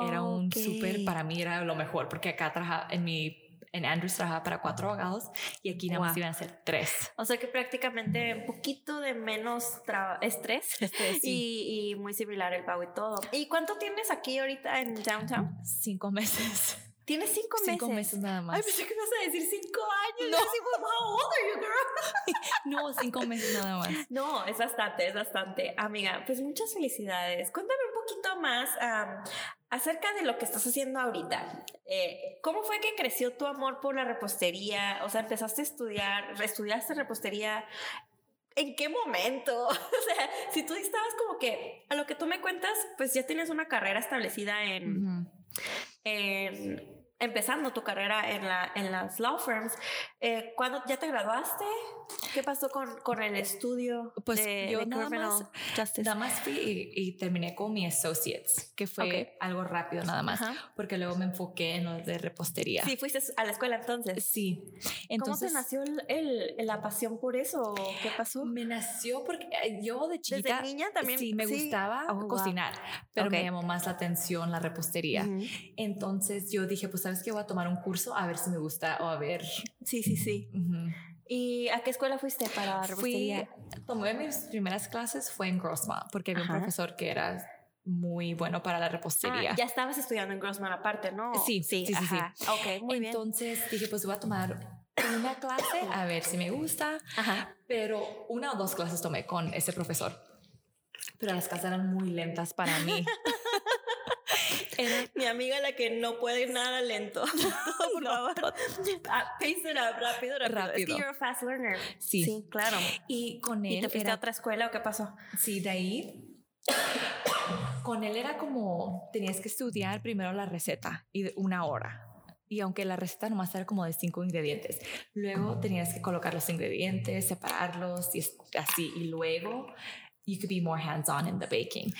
era un súper, para mí era lo mejor, porque acá trabajaba en mi... En Andrews trabajaba para cuatro abogados y aquí nada más Wow. iban a ser tres. O sea que prácticamente un poquito de menos <laughs> estrés sí. y, y muy similar el pago y todo. ¿Y cuánto tienes aquí ahorita en downtown? Cinco meses. Tienes cinco meses. Cinco meses nada más. Ay, pensé que ibas a decir cinco años. No. Yo así, "Well, how old are you, girl? <laughs> No, cinco meses nada más. No, es bastante, es bastante. Amiga, pues muchas felicidades. Cuéntame un poquito más acerca de lo que estás haciendo ahorita. Eh, ¿Cómo fue que creció tu amor por la repostería? O sea, empezaste a estudiar, estudiaste repostería. ¿En qué momento? <laughs> O sea, si tú estabas como que, a lo que tú me cuentas, pues ya tienes una carrera establecida en, en- empezando tu carrera en, la, en las law firms. Eh, ¿Cuándo ya te graduaste? ¿Qué pasó con, con el estudio Pues de, yo de nada más- justice? Nada más fui y, y terminé con mi associates, que fue Ok. algo rápido nada más, Ajá. porque luego me enfoqué en lo de repostería. Sí, fuiste a la escuela entonces. Sí. ¿Cómo Entonces, te nació el, el- la pasión por eso? ¿Qué pasó? Me nació porque yo de chiquita niña también? sí me Sí. gustaba Oh, wow. cocinar, pero Ok. me llamó más la atención la repostería. Ujú. Entonces yo dije, pues sabes que voy a tomar un curso a ver si me gusta o a ver. Sí, sí, sí. Ujú. ¿Y a qué escuela fuiste para Fui, repostería? tomé mis primeras clases fue en Grossmont porque había Ajá. un profesor que era muy bueno para la repostería. Ah, ya estabas estudiando en Grossman aparte, ¿no? Sí, sí, sí, sí. ajá. Ok, muy bien. Entonces dije, pues voy a tomar una clase a ver si me gusta, Ajá. pero una o dos clases tomé con ese profesor. Pero las clases eran muy lentas para mí. <laughs> Era- Mi amiga la que no puede ir nada lento. <laughs> <laughs> Todo, por favor. Ah, pace it up, rápido, rápido. Es Rápido. que you're a fast learner. Sí. Sí, claro. y con ¿Y él te fuiste era a otra escuela o qué pasó? Sí, de ahí. Con él era como tenías que estudiar primero la receta y de una hora. Y aunque la receta nomás era como de cinco ingredientes, luego tenías que colocar los ingredientes, separarlos y es- así. Y luego you could be more hands on in the baking.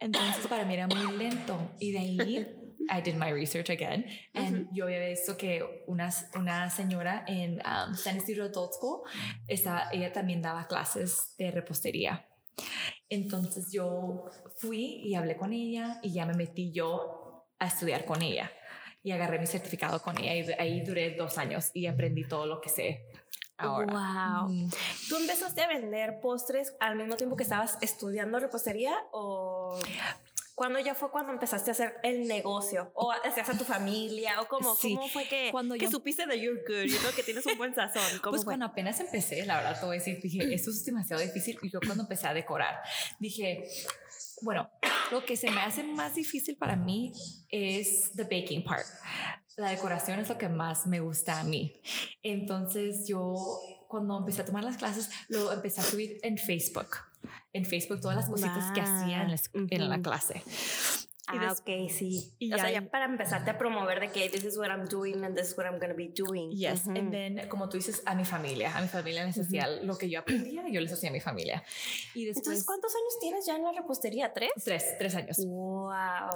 Entonces para mí era muy lento. Y de ahí I did my research again. And yo había visto que una, una señora en um, San Isidro Adult School, ella también daba clases de repostería. Entonces yo fui y hablé con ella y ya me metí yo a estudiar con ella y agarré mi certificado con ella y ahí duré dos años y aprendí todo lo que sé ahora. Wow. ¿Tú empezaste a vender postres al mismo tiempo que estabas estudiando repostería o cuándo ya fue cuando empezaste a hacer el negocio o hacías a tu familia o cómo, Sí, cómo fue que, cuando que yo- supiste de you're good y que tienes un buen sazón? ¿Cómo Pues fue? cuando apenas empecé, la verdad te voy a decir, dije, esto es demasiado difícil. Y yo cuando empecé a decorar, dije, bueno, lo que se me hace más difícil para mí es the baking part. La decoración es lo que más me gusta a mí. Entonces yo cuando empecé a tomar las clases, lo empecé a subir en Facebook. En Facebook todas las cositas que hacía en la, en la clase. Ah, ok, sí. y o sea, ya- para empezarte a promover de que this is what I'm doing and this is what I'm going to be doing. Yes, Ujú. and then, como tú dices, a mi familia, a mi familia les hacía lo que yo aprendía, yo les hacía a mi familia. Y después, Entonces, ¿cuántos años tienes ya en la repostería? ¿Tres? tres, tres años. Wow,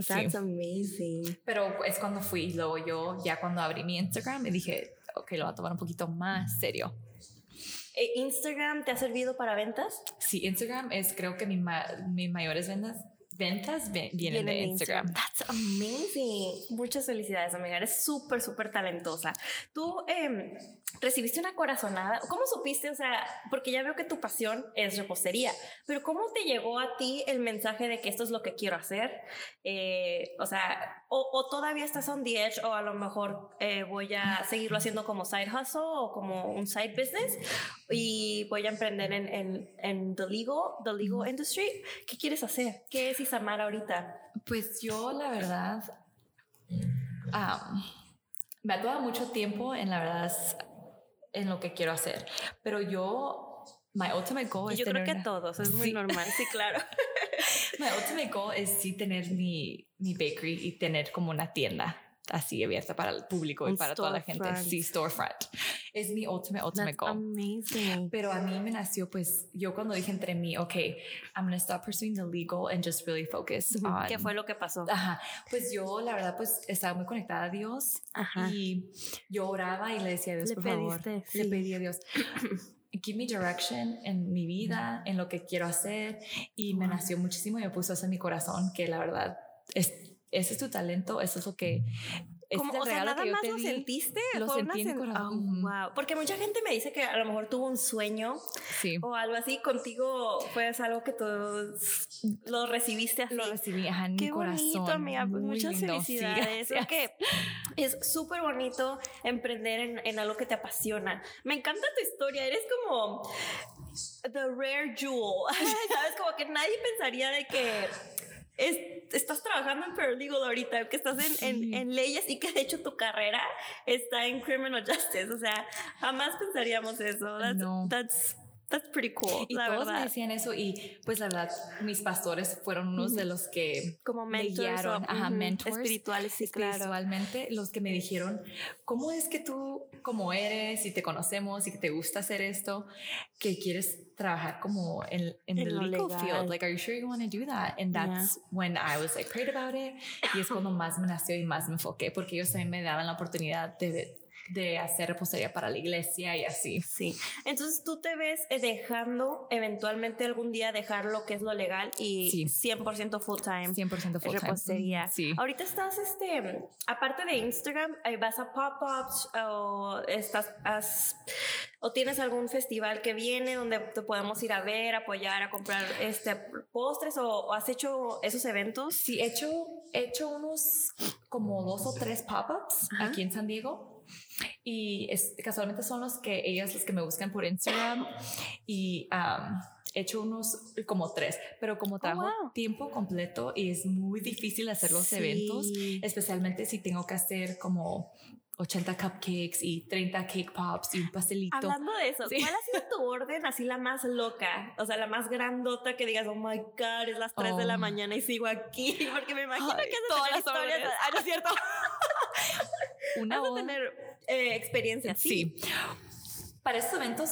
Sí. that's amazing. Pero es cuando fui, y luego yo, ya cuando abrí mi Instagram, me dije, ok, lo voy a tomar un poquito más serio. Eh, ¿Instagram te ha servido para ventas? Sí, Instagram es creo que mi ma- mis mayores ventas, ventas ve- vienen de Instagram. That's amazing. Muchas felicidades, amiga. Eres súper, súper talentosa. Tú em, recibiste una corazonada. ¿Cómo supiste? O sea, porque ya veo que tu pasión es repostería, pero ¿cómo te llegó a ti el mensaje de que esto es lo que quiero hacer? Eh, o sea, o, o todavía estás on the edge, o a lo mejor eh, voy a seguirlo haciendo como side hustle o como un side business y voy a emprender en, en, en the legal, the legal industry. ¿Qué quieres hacer? ¿Qué es Isamar ahorita? Pues yo, la verdad, am, me ha tomado mucho tiempo en la verdad en lo que quiero hacer, pero yo, my ultimate goal Y es yo creo tener que una- todos, es muy Sí. normal, sí, claro. <laughs> My ultimate goal es sí tener mi, mi bakery y tener como una tienda así abierta para el público y para toda la gente. storefront. Sí, storefront. Es mi ultimate, ultimate That's goal. amazing. Pero a mí me nació, pues, yo cuando dije entre mí, ok, I'm gonna stop pursuing the legal and just really focus on... ¿Qué fue lo que pasó? Ajá, pues yo la verdad pues estaba muy conectada a Dios Ajá. y yo oraba y le decía a Dios, Le por favor, pediste, le sí. pedí a Dios, give me direction en mi vida, en lo que quiero hacer y me nació muchísimo y me puso eso en mi corazón que la verdad es, ese es tu talento, eso es lo que... este Como, es el o sea, nada que yo más te lo di. sentiste. Lo sentí en sen- corazón. Oh, wow. Porque mucha gente me dice que a lo mejor tuvo un sueño Sí. o algo así. Contigo fue algo que tú lo recibiste así. Lo recibí ajá, en Qué mi corazón. bonito, amiga. Pues Muy muchas lindo. Sí, felicidades. Creo gracias. que es súper bonito emprender en, en algo que te apasiona. Me encanta tu historia. Eres como the rare jewel. <laughs> Sabes, como que nadie pensaría de que es- estás trabajando en paralegal ahorita, que estás en, en- Sí. en leyes y que de hecho tu carrera está en criminal justice. O sea, jamás pensaríamos eso. That's, No. that's, that's pretty cool. Y la todos me verdad. decían eso y pues la verdad mis pastores fueron unos de los que como me mentors, guiaron, o- ajá, mentors espirituales, sí, claro. espiritualmente, los que me dijeron, ¿cómo es que tú, como eres y te conocemos y que te gusta hacer esto, que quieres trabajar como en, en En the legal legal. field? Like, are you sure you want to do that? And that's when I was like, prayed about it. Y es cuando más me nació y más me enfoqué, porque ellos también me daban la oportunidad de, de hacer repostería para la iglesia y así. Sí. Entonces tú te ves eh, dejando eventualmente algún día dejar lo que es lo legal y Sí. 100% full time. 100% full time. repostería. Sí. Ahorita estás, este, aparte de Instagram, eh, vas a pop-ups o estás, has- o tienes algún festival que viene donde te podemos ir a ver, apoyar, a comprar este postres o, o has hecho esos eventos. Sí, he hecho, he hecho unos como dos o tres pop-ups aquí en San Diego. Y es, casualmente son los que ellas, los que me buscan por Instagram. Y um, he hecho unos como tres, pero como trabajo Oh, wow. tiempo completo y es muy difícil hacer los Sí. eventos, especialmente si tengo que hacer como 80 cupcakes y 30 cake pops y un pastelito. Hablando de eso, Sí. ¿cuál ha sido tu orden así la más loca? O sea, la más grandota que digas, oh my God, es las 3 de la Oh. mañana y sigo aquí. <laughs> Porque me imagino Ay, que de todas las historias. Ah, no es cierto. <laughs> Una de boda- tener eh, experiencia así. Sí. Para estos eventos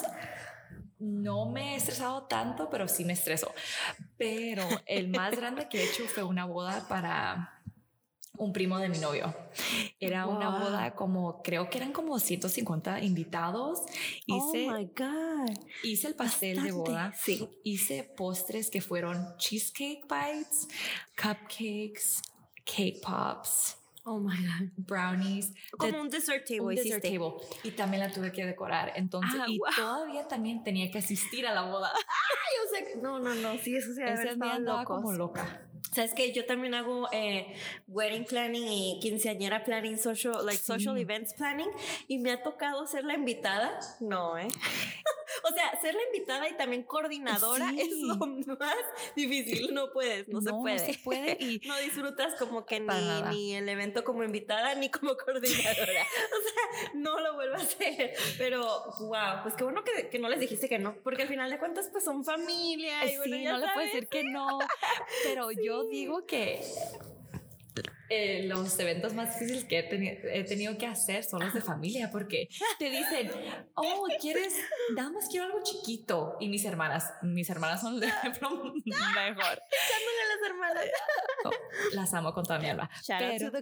no me he estresado tanto, pero sí me estreso. Pero el más grande que he hecho fue una boda para un primo de mi novio. Era una boda como, creo que eran como 150 invitados. Hice, oh my God. hice el pastel de boda. Sí. Hice postres que fueron cheesecake bites, cupcakes, cake pops, Oh my God. brownies. Como de un dessert table un dessert table y también la tuve que decorar entonces Ah, y wow. todavía también tenía que asistir a la boda <laughs> Ay, o sea, no, no, no. Sí, eso se ese día andaba como loca Sabes que yo también hago eh, wedding planning y quinceañera planning, social, like Sí. social events planning, y me ha tocado ser la invitada. No, ¿eh? <laughs> <laughs> O sea, ser la invitada y también coordinadora <laughs> es lo más difícil. No puedes, no, se puede. No se puede y <laughs> no disfrutas como que ni, ni, el evento como invitada ni como coordinadora. o sea, no lo vuelvo a hacer. Pero, wow, pues qué bueno que, que, no les dijiste que no, porque al final de cuentas, pues son familia. Y sí, no le puedes decir que no. Pero yo digo que eh, los eventos más difíciles que he, tenido que hacer son los de familia, porque te dicen, oh, ¿quieres? Nada más quiero algo chiquito. Y mis hermanas, mis hermanas son el <laughs> ejemplo mejor. Echándole a las hermanas. Oh, las amo con toda mi alma. pero,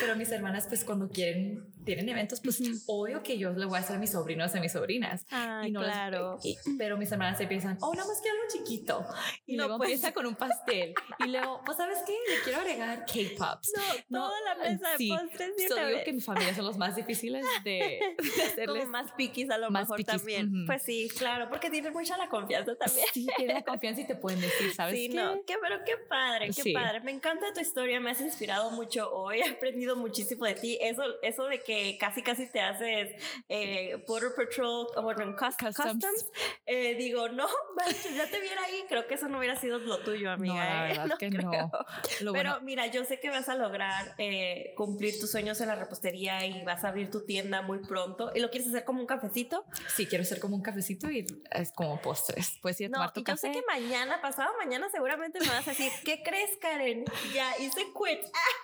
pero mis hermanas, pues cuando quieren, tienen eventos, pues obvio que yo le voy a hacer a mis sobrinos a mis sobrinas. y no claro. pero mis hermanas se piensan, oh, nada más quiero algo chiquito. Y luego pues. empieza con un pastel. Y luego, pues, ¿sabes qué? Le quiero agregar K-Pops. No, toda la mesa de postres. Sí, digo que mi familia son los más difíciles de, <laughs> de hacerles. Como más piquis a lo mejor también. Pues sí, claro, porque tienen mucha la confianza también. Sí, tienen la confianza y te pueden decir, ¿sabes sí, qué? No, qué, pero qué padre, qué padre. Me encanta tu historia, me has inspirado mucho hoy, <laughs> he aprendido muchísimo de ti. Eso, eso de que casi, casi te haces eh, Border Patrol, o bueno, Customs, Customs eh, digo, no, <laughs> ya te viera ahí, creo que eso no hubiera sido lo tuyo, amiga. No, la ¿eh? que no. <laughs> Pero mira, yo sé que vas a lograr eh, cumplir tus sueños en la repostería y vas a abrir tu tienda muy pronto. ¿Y lo quieres hacer como un cafecito? Sí, quiero hacer como un cafecito y es como postres. Pues ir a tomar tu Yo sé que mañana, pasado mañana, seguramente me vas a decir, ¿qué crees, Karen? Ya hice quit.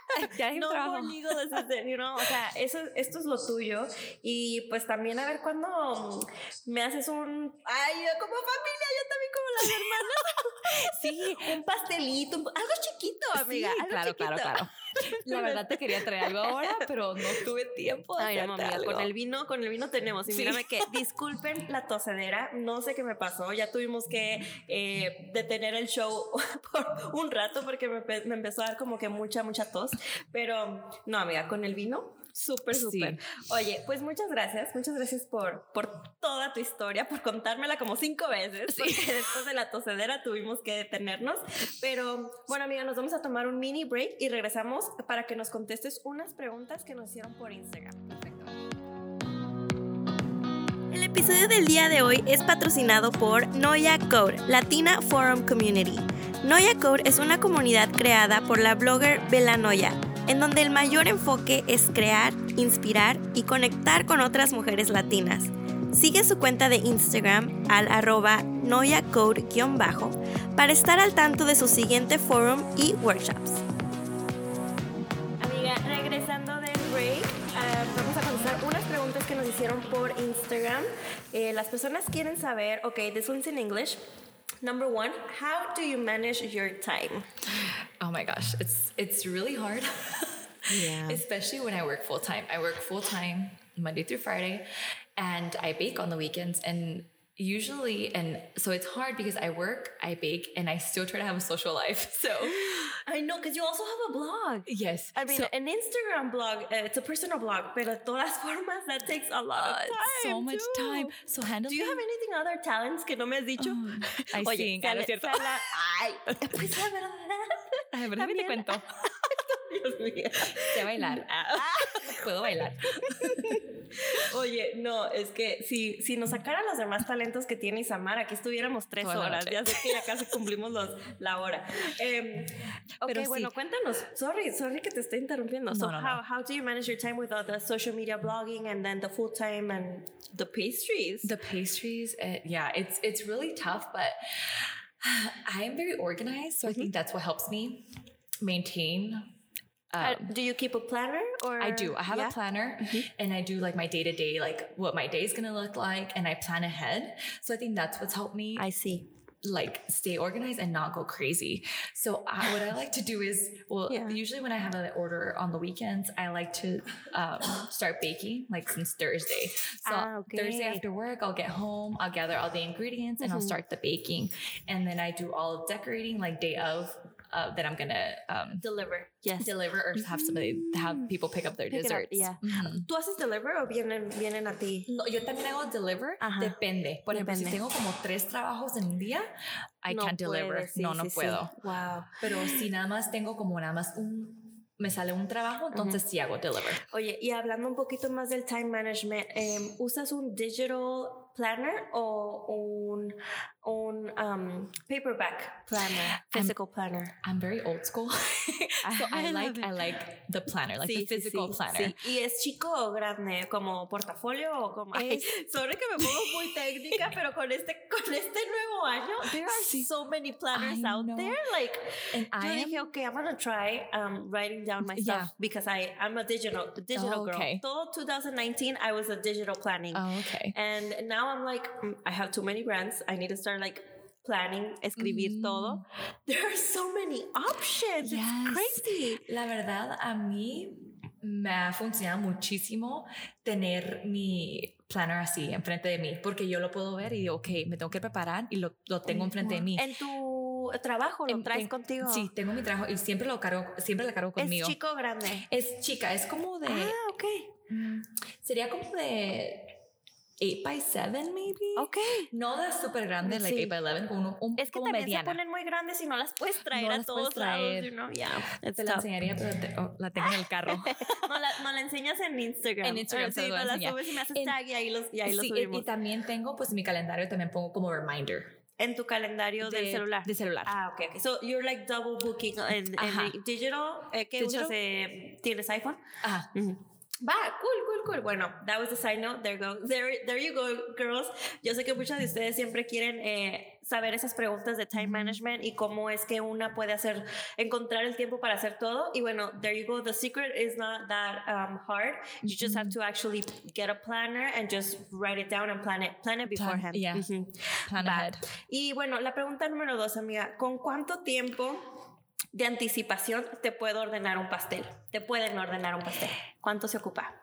<laughs> ya no conmigo desde, you know? o sea, eso, esto es lo tuyo. Y pues también a ver cuándo me haces un, ay, como familia, yo también como las hermanas. <laughs> <laughs> sí, un pastelito, algo chiquito, amiga. Sí, claro, claro, claro. <laughs> La verdad te quería traer algo ahora, pero no tuve tiempo de Ay, amiga, con el vino, con el vino tenemos. Y mírame que, disculpen la tosedera, no sé qué me pasó. Ya tuvimos que eh, detener el show <laughs> por un rato porque me, me empezó a dar como que mucha, mucha tos. Pero no, amiga, con el vino Súper, súper. Oye, pues muchas gracias, muchas gracias por, por toda tu historia, por contármela como cinco veces, porque después de la tosedera tuvimos que detenernos. Pero bueno, amiga, nos vamos a tomar un mini break y regresamos para que nos contestes unas preguntas que nos hicieron por Instagram. Perfecto. El episodio del día de hoy es patrocinado por Noya Code, Latina Forum Community. Noya Code es una comunidad creada por la blogger Bella Noya en donde el mayor enfoque es crear, inspirar y conectar con otras mujeres latinas. Sigue su cuenta de Instagram al arroba noyacode-bajo para estar al tanto de su siguiente forum y workshops. Amiga, regresando del break, ah, vamos a contestar unas preguntas que nos hicieron por Instagram. Eh, las personas quieren saber, ok, this one's in English. Number one, how do you manage your time? Oh my gosh, it's it's really hard. <laughs> yeah. Especially when I work full time. I work full time Monday through Friday and I bake on the weekends and usually and so it's hard because I work, I bake, and I still try to have a social life. <laughs> So I know because you also have a blog. Yes. I mean, so, an Instagram blog, uh, it's a personal blog, but de todas <laughs> formas, that takes a lot of time. So much too. time. So handle. Do you have anything other talents que no me has dicho? Um, I Oye, sing, sale, es cierto. Sale, ay, <laughs> pues la verdad. A ver, déjame te cuento. Dios mío. Sé bailar. Ah. Puedo bailar. Oye, no, es que si, si nos sacaran los demás talentos que tiene Isamar, aquí estuviéramos tres horas. Ya sé que ya casi cumplimos los, la hora. Eh, ok, Pero bueno, sí. cuéntanos. Sorry, sorry que te estoy interrumpiendo. No, so, no, how, no. how do you manage your time with all the social media blogging and then the full time and the pastries? The pastries, uh, yeah, it's it's really tough, but <sighs> I am very organized, so mm -hmm. I think that's what helps me maintain um, do you keep a planner or I do. I have yeah? a planner mm-hmm. and I do like my day to day, like what my day is going to look like and I plan ahead. So I think that's what's helped me. I see. Like stay organized and not go crazy. So I, what I like to do is, well, yeah. usually when I have an order on the weekends, I like to um, start baking like since Thursday. So ah, okay. Thursday after work, I'll get home, I'll gather all the ingredients and mm-hmm. I'll start the baking. And then I do all decorating like day of uh, that I'm gonna um, deliver. Yes, deliver or have somebody have mm-hmm. people pick up their pick desserts. yeah. Mm-hmm. ¿Tú haces deliver o vienen vienen a ti? No, yo también hago deliver. Ajá. Depende. Por ejemplo, si tengo como tres trabajos en un día, I no can't deliver. Sí, no, no sí, puedo. Wow. Pero si nada más tengo como nada más un me sale un trabajo, entonces sí hago deliver. Oye, y hablando un poquito más del time management, em, ¿usas un digital planner o un, un um, paperback planner, physical planner? I'm very old school, <laughs> so I, like I like the planner, like the physical planner. ¿Y es chico o grande, como portafolio o como? <laughs> Sorry que me pongo muy técnica, pero con este con este nuevo año, there are so many planners out there. Like, and I dije, am, okay, I'm gonna try um, writing down my stuff yeah. because I I'm a digital digital oh, okay. girl. Todo 2019, I was a digital planning. Oh, okay. And now I'm like, mm, I have too many brands. I need to start like planning, escribir mm. todo. <laughs> There are so many options. Yes. It's crazy. La verdad, a mí me ha funcionado muchísimo tener mi planner así enfrente de mí, porque yo lo puedo ver y digo, ok, me tengo que preparar y lo, lo tengo enfrente de mí. En tu trabajo lo traes contigo. Sí, tengo mi trabajo y siempre lo cargo, siempre la cargo conmigo. ¿Es chico grande? Es chica, es como de... Ah, ok. Mm, sería como de 8 by 7 maybe. Ok. No de súper grande, like 8 by 11, como un, Es que como también mediana. se ponen muy grandes y no las puedes traer a todos lados, you know? yeah. Te la enseñaría, pero te, oh, la tengo en el carro. <laughs> no, la, no la enseñas en Instagram. En Instagram sí, no la subes y me haces tag y ahí los, y ahí sí, los subimos. Y, y también tengo, pues, mi calendario también pongo como reminder. En tu calendario de, del celular. De celular. Ah, ok. okay. So you're like double booking en, en digital. Eh, ¿Qué digital? usas? Eh, ¿Tienes iPhone? Ajá. Uh -huh. Va, cool, cool, cool. Bueno, that was the side note. There go, there, there you go, girls. Yo sé que muchas de ustedes siempre quieren eh, saber esas preguntas de time management y cómo es que una puede hacer, encontrar el tiempo para hacer todo. Y bueno, there you go. The secret is not that um, hard. You just have to actually get a planner and just write it down and plan it, plan it beforehand. Yeah. Mm -hmm. Plan ahead. Y bueno, la pregunta número dos, amiga. ¿Con cuánto tiempo de anticipación te puedo ordenar un pastel. Te pueden ordenar un pastel. ¿Cuánto se ocupa?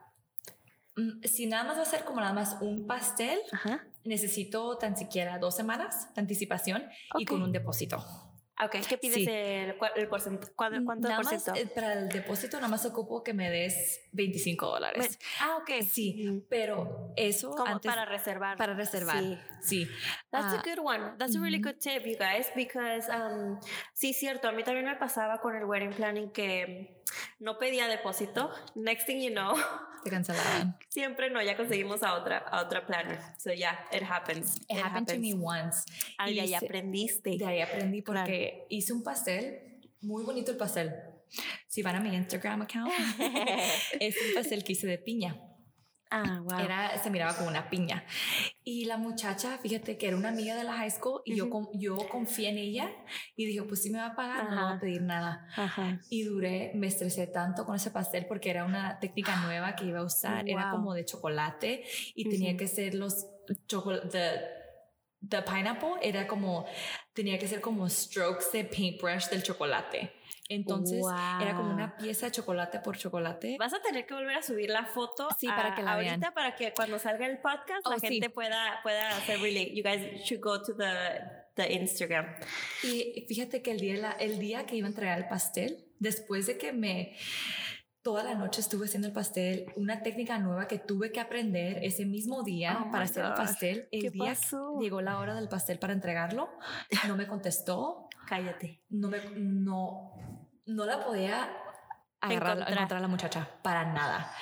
Mm, si nada más va a ser como nada más un pastel, Ajá. necesito tan siquiera dos semanas de anticipación okay. y con un depósito. Ok, ¿qué pides sí. el, el porcentaje? ¿Cuánto nada por ciento? Más, para el depósito nada más ocupo que me des 25 dólares. Ah, ok. Sí, pero eso Como antes, para reservar. Para reservar, sí. Sí. That's uh, a good one. That's a really good tip, you guys, because um, sí, cierto, a mí también me pasaba con el wedding planning que no pedía depósito. Next thing you know, te cancelaban. <laughs> Siempre no, ya conseguimos a otra, a otra planner. So yeah, it happens. It, it happened happens. to me once. Ah, y ahí aprendiste. De ahí aprendí porque claro. hice un pastel, muy bonito el pastel. Si van a mi Instagram account, <laughs> es un pastel que hice de piña. Ah, <laughs> wow. Era, se miraba como una piña. Y la muchacha, fíjate que era una amiga de la high school y uh -huh. yo, yo confié en ella y dije, pues si me va a pagar, Ajá. no voy a pedir nada. Ajá. Y duré, me estresé tanto con ese pastel porque era una técnica nueva que iba a usar. Wow. Era como de chocolate y uh -huh. tenía que ser los chocolate the pineapple era como tenía que ser como strokes de paintbrush del chocolate. Entonces wow. era como una pieza de chocolate por chocolate. Vas a tener que volver a subir la foto sí, para que la ahorita vean. para que cuando salga el podcast oh, la gente sí. pueda pueda hacer relate. You guys should go to the the Instagram. Y fíjate que el día el día que iba a entregar el pastel, después de que me Toda la noche estuve haciendo el pastel, una técnica nueva que tuve que aprender ese mismo día oh para hacer el pastel. El ¿Qué día pasó? llegó la hora del pastel para entregarlo, no me contestó. Cállate. No me no no la podía agarrar encontrar. encontrar a la muchacha para nada.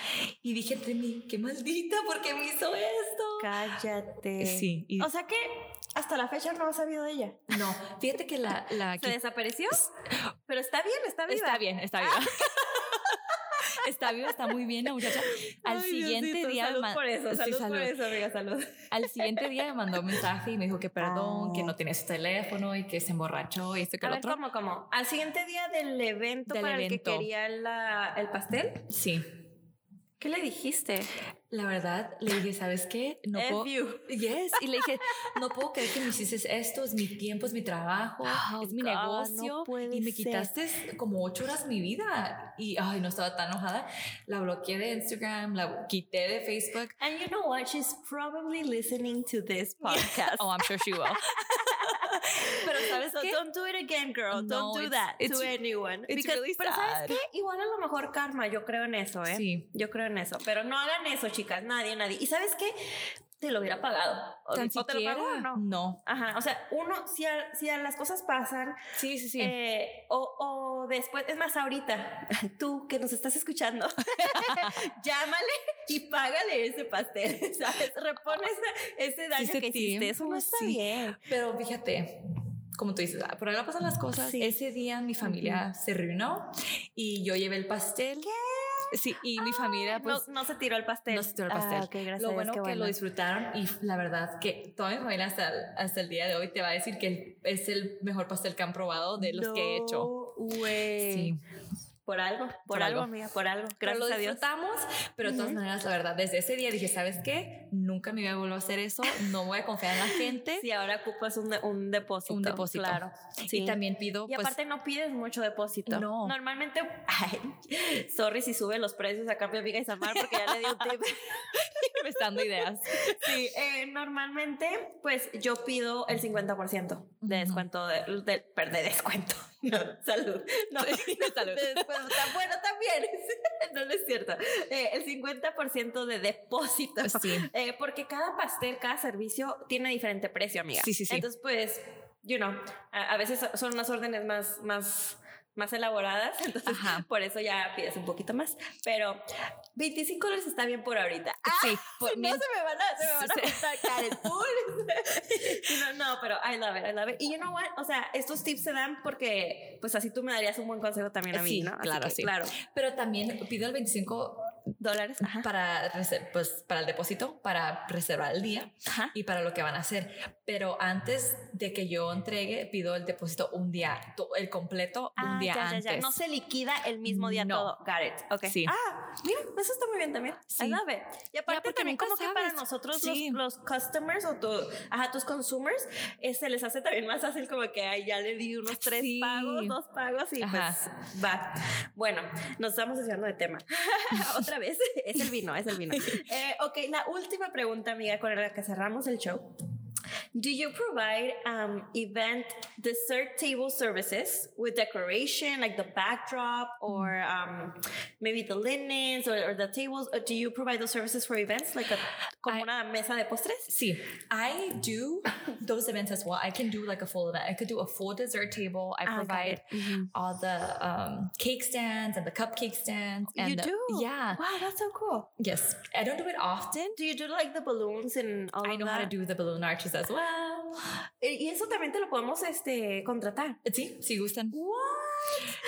Y dije entre mí, qué maldita, ¿por qué me hizo esto? Cállate. Sí. Y o sea que hasta la fecha no has sabido de ella. No, fíjate que la... la <laughs> ¿Se desapareció? Pero está bien, está viva. Está bien, está viva. Está viva, está muy bien la muchacha. Al Ay, siguiente Diosito, día... Salud por eso, salud, sí, salud, por eso, amiga, salud. Al siguiente día me mandó un mensaje y me dijo que perdón, ah. que no tenía su teléfono y que se emborrachó y esto que A lo ver, otro. ¿cómo, cómo? Al siguiente día del evento del para evento. el que quería la, el pastel. Sí. ¿Qué le dijiste? La verdad, le dije, ¿sabes qué? No puedo. You. Yes. Y le dije, <laughs> no puedo creer que me hiciste esto, es mi tiempo, es mi trabajo, oh, es mi God, negocio. No y me quitaste ser. como ocho horas mi vida. Y ay, no estaba tan enojada. La bloqueé de Instagram, la quité de Facebook. And you know what? She's probably listening to this podcast. oh, I'm sure she will. <laughs> sabes so qué? don't do it again, girl. No, don't do that to anyone. It's Because, really pero sabes sad. qué? Igual a lo mejor karma. Yo creo en eso, ¿eh? Sí. Yo creo en eso. Pero no hagan eso, chicas. Nadie, nadie. Y sabes qué? te lo hubiera pagado. O, Tan o te lo pagó o no. no. Ajá, o sea, uno, si a, si a las cosas pasan, Sí, sí, sí. eh, o, o después, es más, ahorita, tú que nos estás escuchando, <laughs> llámale y págale ese pastel, <laughs> ¿sabes? Repone ese, ese daño ese que hiciste, eso no tiempo, está sí. bien. Pero fíjate, como tú dices, ah, por ahora pasan las cosas. Sí. Ese día mi familia se reunió y yo llevé el pastel. Sí, y mi familia pues no, no se tiró el pastel. no se tiró el pastel. Ah, ok, gracias lo bueno qué que lo disfrutaron y la verdad que toda mi familia hasta, el- hasta el día de hoy te va a decir que es el mejor pastel que han probado de los que he hecho. No, güey. Sí. Por algo, por, Por algo, algo. amiga, por algo. Pero Gracias lo a Dios. disfrutamos, pero de todas maneras, la verdad, desde ese día dije, ¿sabes qué? Nunca me voy a volver a hacer eso, no voy a confiar en la gente. Sí, ahora ocupas un, un depósito. Un depósito. Claro. Sí. Y también pido, Y pues, aparte no pides mucho depósito. No. Normalmente, ay, sorry si sube los precios acá mi amiga Isamar porque ya le di un tip. <laughs> me está dando ideas. Sí, eh, normalmente pues yo pido el 50% de descuento, de, de, descuento. <laughs> No, salud. No, Salud. de descuento. Está bueno también. <laughs> No, no es cierto. Eh, el 50% de depósito. Sí. Eh, porque cada pastel, cada servicio tiene diferente precio, amiga. Sí, sí, sí. Entonces, pues, you know, a, a veces son unas órdenes más, más, más elaboradas, <laughs> entonces Ajá. por eso ya pides un poquito más. Pero 25 dólares está bien por ahorita. Ah, Sí, <laughs> por si no se me van a, se me van a Sí. juntar Karen. <laughs> Uy. no, no, pero I love it, I love it. Y you know what? O sea, estos tips se dan porque, pues así tú me darías un buen consejo también a mí, Sí, ¿no? Así claro, que, sí. Claro. Pero también pido el 25 Dólares. Ajá. para, pues, para el depósito, para reservar el día Ajá. y para lo que van a hacer. Pero antes de que yo entregue, pido el depósito un día, el completo un Ah, día ya, ya, antes. ya. No se liquida el mismo día No. todo. Got it. Ok. Sí. Ah, mira, eso está muy bien también. Sí. I love it. Y aparte también como que para sabes. nosotros Sí. los, los customers o tu, ajá, tus consumers, eh, se les hace también más fácil como que ay, ya le di unos tres Sí. pagos, dos pagos y Ajá. pues va. Bueno, nos estamos desviando de tema. <laughs> Otra vez, es el vino, es el vino. <laughs> Eh, ok, la última pregunta, amiga, con la que cerramos el show. Do you provide um, event dessert table services with decoration, like the backdrop, or um, maybe the linens or, or the tables? Or do you provide those services for events, like a, como I- una mesa de postres? See, I do those events as well. I can do like a full event. I could do a full dessert table. I Ah, provide. Mhm. all the um, cake stands and the cupcake stands. And you the- do? Yeah. Wow, that's so cool. Yes. I don't do it often. Do you do like the balloons and all I know how to do the balloon arches as well. Eh, Y eso también te lo podemos este, contratar. Sí, si gustan. What?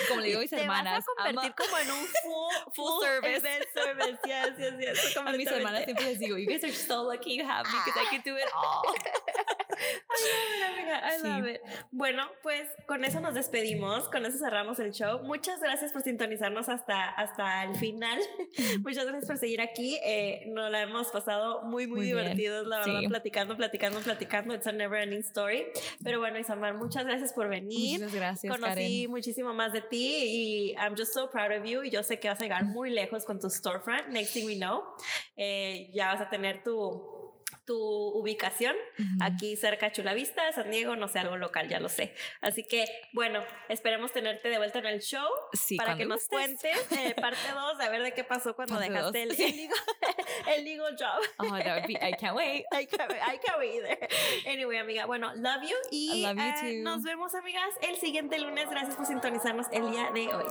Como le digo a mis te hermanas, vas a convertir ama- como en un <laughs> full, Full service. event service. Yes, yes, yes. a mis hermanas siempre les digo, you guys are so lucky you have me because I can do it all. <laughs> I love it, amiga. I Sí. love it. Bueno, pues con eso nos despedimos, con eso cerramos el show. Muchas gracias por sintonizarnos hasta, hasta el final. <laughs> Muchas gracias por seguir aquí. Eh, nos la hemos pasado muy, muy, Muy divertidos, la verdad, Sí. platicando, platicando, platicando. It's a never ending story. Pero bueno, Isamar, muchas gracias por venir. Muchas gracias, Conocí Karen. muchísimo más de ti y I'm just so proud of you. Y yo sé que vas a llegar muy lejos con tu storefront. Next thing we know, eh, ya vas a tener tu tu ubicación aquí cerca de Chula Vista, San Diego, no sé, algo local, ya lo sé. Así que, bueno, esperemos tenerte de vuelta en el show Sí, para que nos gustes. cuentes eh, parte 2, a ver de qué pasó cuando Parte dejaste el, el, legal, <laughs> el legal job. Oh, that would be, I can't wait. I <laughs> can't, I can't wait either. Anyway, amiga, bueno, love you y love you eh, nos vemos, amigas, el siguiente lunes. Gracias por sintonizarnos el día de hoy.